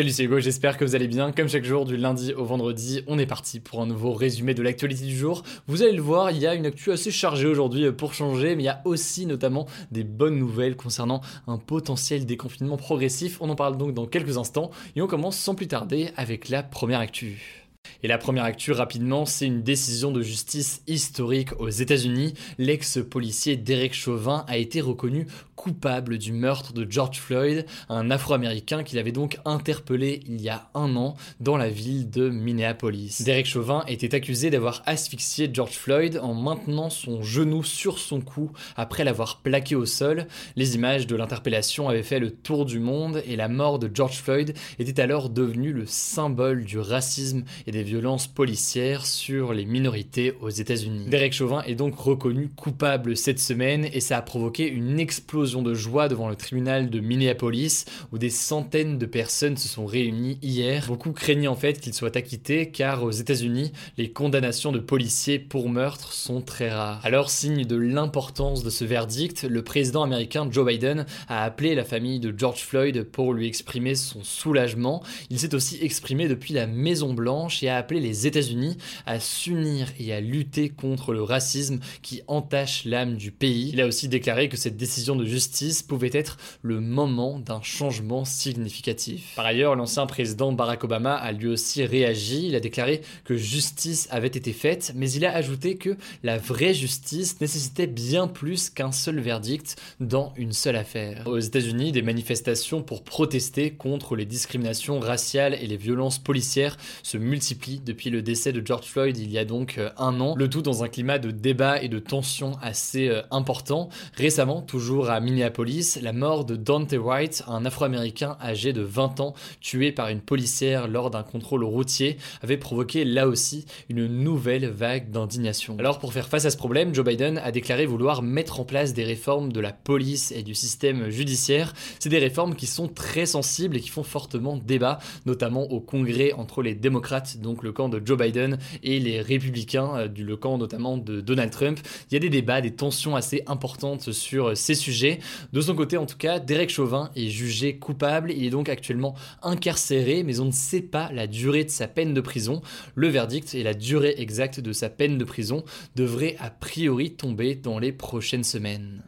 Salut c'est Hugo, j'espère que vous allez bien. Comme chaque jour, du lundi au vendredi, on est parti pour un nouveau résumé de l'actualité du jour. Vous allez le voir, il y a une actu assez chargée aujourd'hui pour changer, mais il y a aussi notamment des bonnes nouvelles concernant un potentiel déconfinement progressif. On en parle donc dans quelques instants et on commence sans plus tarder avec la première actu. Et la première actu rapidement, c'est une décision de justice historique aux États-Unis. L'ex-policier Derek Chauvin a été reconnu coupable du meurtre de George Floyd, un Afro-Américain qu'il avait donc interpellé il y a un an dans la ville de Minneapolis. Derek Chauvin était accusé d'avoir asphyxié George Floyd en maintenant son genou sur son cou après l'avoir plaqué au sol. Les images de l'interpellation avaient fait le tour du monde et la mort de George Floyd était alors devenue le symbole du racisme et des violences policières sur les minorités aux États-Unis. Derek Chauvin est donc reconnu coupable cette semaine et ça a provoqué une explosion de joie devant le tribunal de Minneapolis où des centaines de personnes se sont réunies hier. Beaucoup craignaient en fait qu'il soit acquitté car aux États-Unis, les condamnations de policiers pour meurtre sont très rares. Alors, signe de l'importance de ce verdict, le président américain Joe Biden a appelé la famille de George Floyd pour lui exprimer son soulagement. Il s'est aussi exprimé depuis la Maison Blanche et a appelé les États-Unis à s'unir et à lutter contre le racisme qui entache l'âme du pays. Il a aussi déclaré que cette décision de justice pouvait être le moment d'un changement significatif. Par ailleurs, l'ancien président Barack Obama a lui aussi réagi. Il a déclaré que justice avait été faite, mais il a ajouté que la vraie justice nécessitait bien plus qu'un seul verdict dans une seule affaire. Aux États-Unis, des manifestations pour protester contre les discriminations raciales et les violences policières se multiplient depuis le décès de George Floyd il y a donc euh, un an, le tout dans un climat de débat et de tension assez euh, important. Récemment, toujours à Minneapolis, la mort de Dante White, un afro-américain âgé de 20 ans, tué par une policière lors d'un contrôle routier, avait provoqué là aussi une nouvelle vague d'indignation. Alors pour faire face à ce problème, Joe Biden a déclaré vouloir mettre en place des réformes de la police et du système judiciaire. C'est des réformes qui sont très sensibles et qui font fortement débat, notamment au Congrès entre les démocrates, donc le camp de Joe Biden et les républicains, euh, du le camp notamment de Donald Trump. Il y a des débats, des tensions assez importantes sur euh, ces sujets. De son côté, en tout cas, Derek Chauvin est jugé coupable. Il est donc actuellement incarcéré, mais on ne sait pas la durée de sa peine de prison. Le verdict et la durée exacte de sa peine de prison devraient a priori tomber dans les prochaines semaines.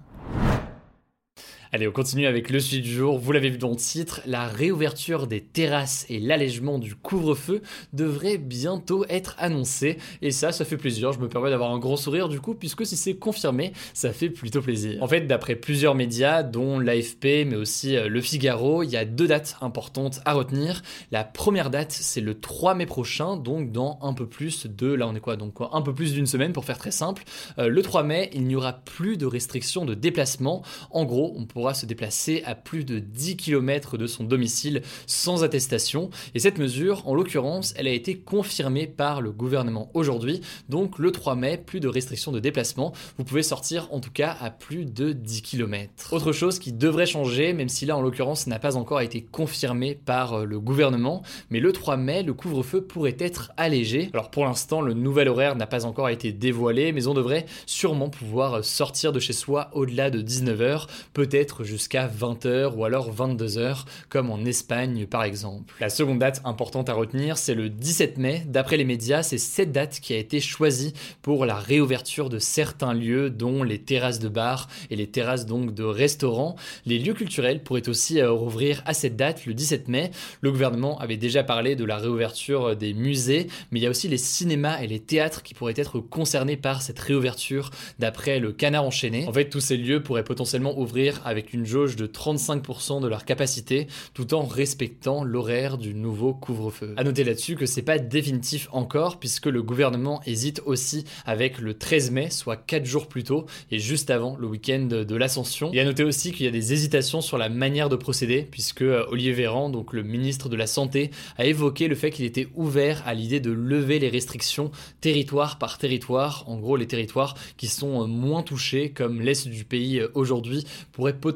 Allez, on continue avec le sujet du jour. Vous l'avez vu dans le titre, la réouverture des terrasses et l'allègement du couvre-feu devrait bientôt être annoncé. Et ça, ça fait plaisir. Je me permets d'avoir un grand sourire du coup, puisque si c'est confirmé, ça fait plutôt plaisir. En fait, d'après plusieurs médias, dont l'AFP, mais aussi euh, Le Figaro, il y a deux dates importantes à retenir. La première date, c'est le 3 mai prochain, donc dans un peu plus de, là on est quoi, donc un peu plus d'une semaine pour faire très simple. Euh, le 3 mai, il n'y aura plus de restrictions de déplacement. En gros, on pourra se déplacer à plus de 10 km de son domicile sans attestation. Et cette mesure, en l'occurrence, elle a été confirmée par le gouvernement aujourd'hui. Donc le 3 mai, plus de restrictions de déplacement. Vous pouvez sortir en tout cas à plus de 10 km. Autre chose qui devrait changer, même si là en l'occurrence n'a pas encore été confirmé par euh, le gouvernement, mais le 3 mai, le couvre-feu pourrait être allégé. Alors pour l'instant, le nouvel horaire n'a pas encore été dévoilé, mais on devrait sûrement pouvoir sortir de chez soi au-delà de 19h, peut-être jusqu'à 20h ou alors 22h, comme en Espagne par exemple. La seconde date importante à retenir, c'est le 17 mai. D'après les médias, c'est cette date qui a été choisie pour la réouverture de certains lieux, dont les terrasses de bar et les terrasses donc de restaurants. Les lieux culturels pourraient aussi euh, rouvrir à cette date, le 17 mai. Le gouvernement avait déjà parlé de la réouverture des musées, mais il y a aussi les cinémas et les théâtres qui pourraient être concernés par cette réouverture d'après le canard enchaîné. En fait, tous ces lieux pourraient potentiellement ouvrir avec avec une jauge de 35% de leur capacité, tout en respectant l'horaire du nouveau couvre-feu. A noter là-dessus que c'est pas définitif encore, puisque le gouvernement hésite aussi avec le 13 mai, soit 4 jours plus tôt, et juste avant le week-end de l'Ascension. Et à noter aussi qu'il y a des hésitations sur la manière de procéder, puisque euh, Olivier Véran, donc le ministre de la Santé, a évoqué le fait qu'il était ouvert à l'idée de lever les restrictions territoire par territoire. En gros, les territoires qui sont euh, moins touchés, comme l'Est du pays euh, aujourd'hui, pourraient potentiellement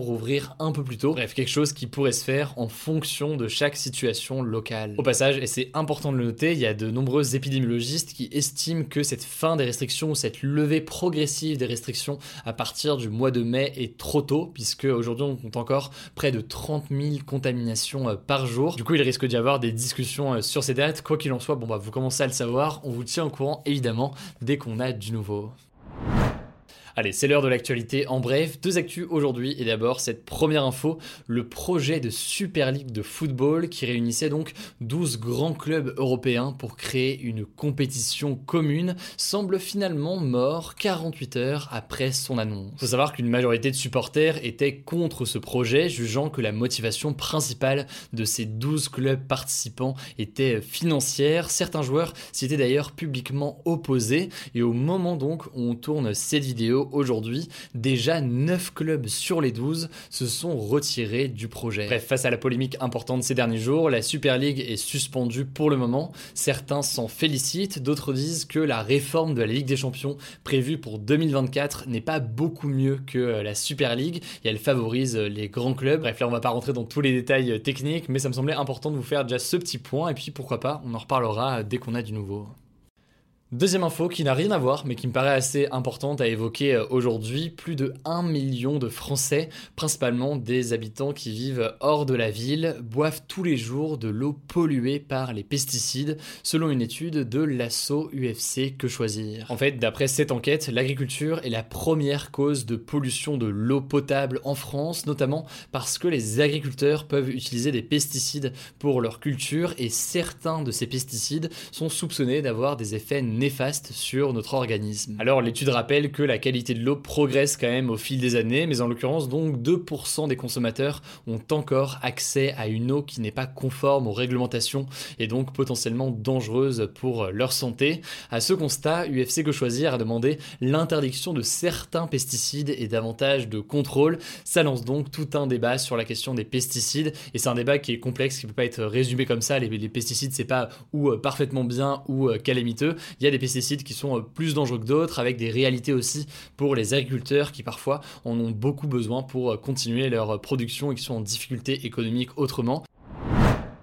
rouvrir un peu plus tôt. Bref, quelque chose qui pourrait se faire en fonction de chaque situation locale. Au passage, et c'est important de le noter, il y a de nombreux épidémiologistes qui estiment que cette fin des restrictions ou cette levée progressive des restrictions à partir du mois de mai est trop tôt, puisque aujourd'hui on compte encore près de 30 000 contaminations euh, par jour. Du coup, il risque d'y avoir des discussions sur ces dates. Quoi qu'il en soit, bon bah vous commencez à le savoir, on vous tient au courant évidemment dès qu'on a du nouveau. Allez, c'est l'heure de l'actualité en bref. Deux actus aujourd'hui et d'abord cette première info, le projet de Super League de football qui réunissait donc 12 grands clubs européens pour créer une compétition commune semble finalement mort 48 heures après son annonce. Faut savoir qu'une majorité de supporters étaient contre ce projet, jugeant que la motivation principale de ces 12 clubs participants était financière. Certains joueurs s'y étaient d'ailleurs publiquement opposés et au moment donc où on tourne cette vidéo, aujourd'hui, déjà 9 clubs sur les 12 se sont retirés du projet. Bref, face à la polémique importante ces derniers jours, la Super League est suspendue pour le moment. Certains s'en félicitent, d'autres disent que la réforme de la Ligue des Champions prévue pour 2024 n'est pas beaucoup mieux que la Super League et elle favorise les grands clubs. Bref, là on va pas rentrer dans tous les détails techniques, mais ça me semblait important de vous faire déjà ce petit point et puis pourquoi pas, on en reparlera dès qu'on a du nouveau. Deuxième info qui n'a rien à voir mais qui me paraît assez importante à évoquer euh, aujourd'hui, plus de 1 million de Français, principalement des habitants qui vivent hors de la ville, boivent tous les jours de l'eau polluée par les pesticides, selon une étude de l'assaut UFC Que Choisir? En fait, d'après cette enquête, l'agriculture est la première cause de pollution de l'eau potable en France, notamment parce que les agriculteurs peuvent utiliser des pesticides pour leur culture et certains de ces pesticides sont soupçonnés d'avoir des effets négatifs néfaste sur notre organisme. Alors l'étude rappelle que la qualité de l'eau progresse quand même au fil des années, mais en l'occurrence donc 2% des consommateurs ont encore accès à une eau qui n'est pas conforme aux réglementations et donc potentiellement dangereuse pour leur santé. À ce constat, UFC Que Choisir a demandé l'interdiction de certains pesticides et davantage de contrôle. Ça lance donc tout un débat sur la question des pesticides et c'est un débat qui est complexe, qui ne peut pas être résumé comme ça. Les, les pesticides, c'est pas ou euh, parfaitement bien ou euh, calamiteux. Il y a des pesticides qui sont euh, plus dangereux que d'autres, avec des réalités aussi pour les agriculteurs qui parfois en ont beaucoup besoin pour euh, continuer leur production et qui sont en difficulté économique autrement.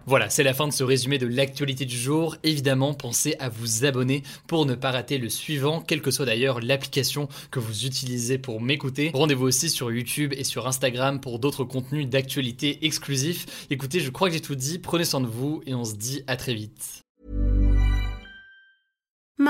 Voilà, c'est la fin de ce résumé de l'actualité du jour. Évidemment, pensez à vous abonner pour ne pas rater le suivant, quelle que soit d'ailleurs l'application que vous utilisez pour m'écouter. Rendez-vous aussi sur YouTube et sur Instagram pour d'autres contenus d'actualité exclusifs. Écoutez, je crois que j'ai tout dit, prenez soin de vous et on se dit à très vite.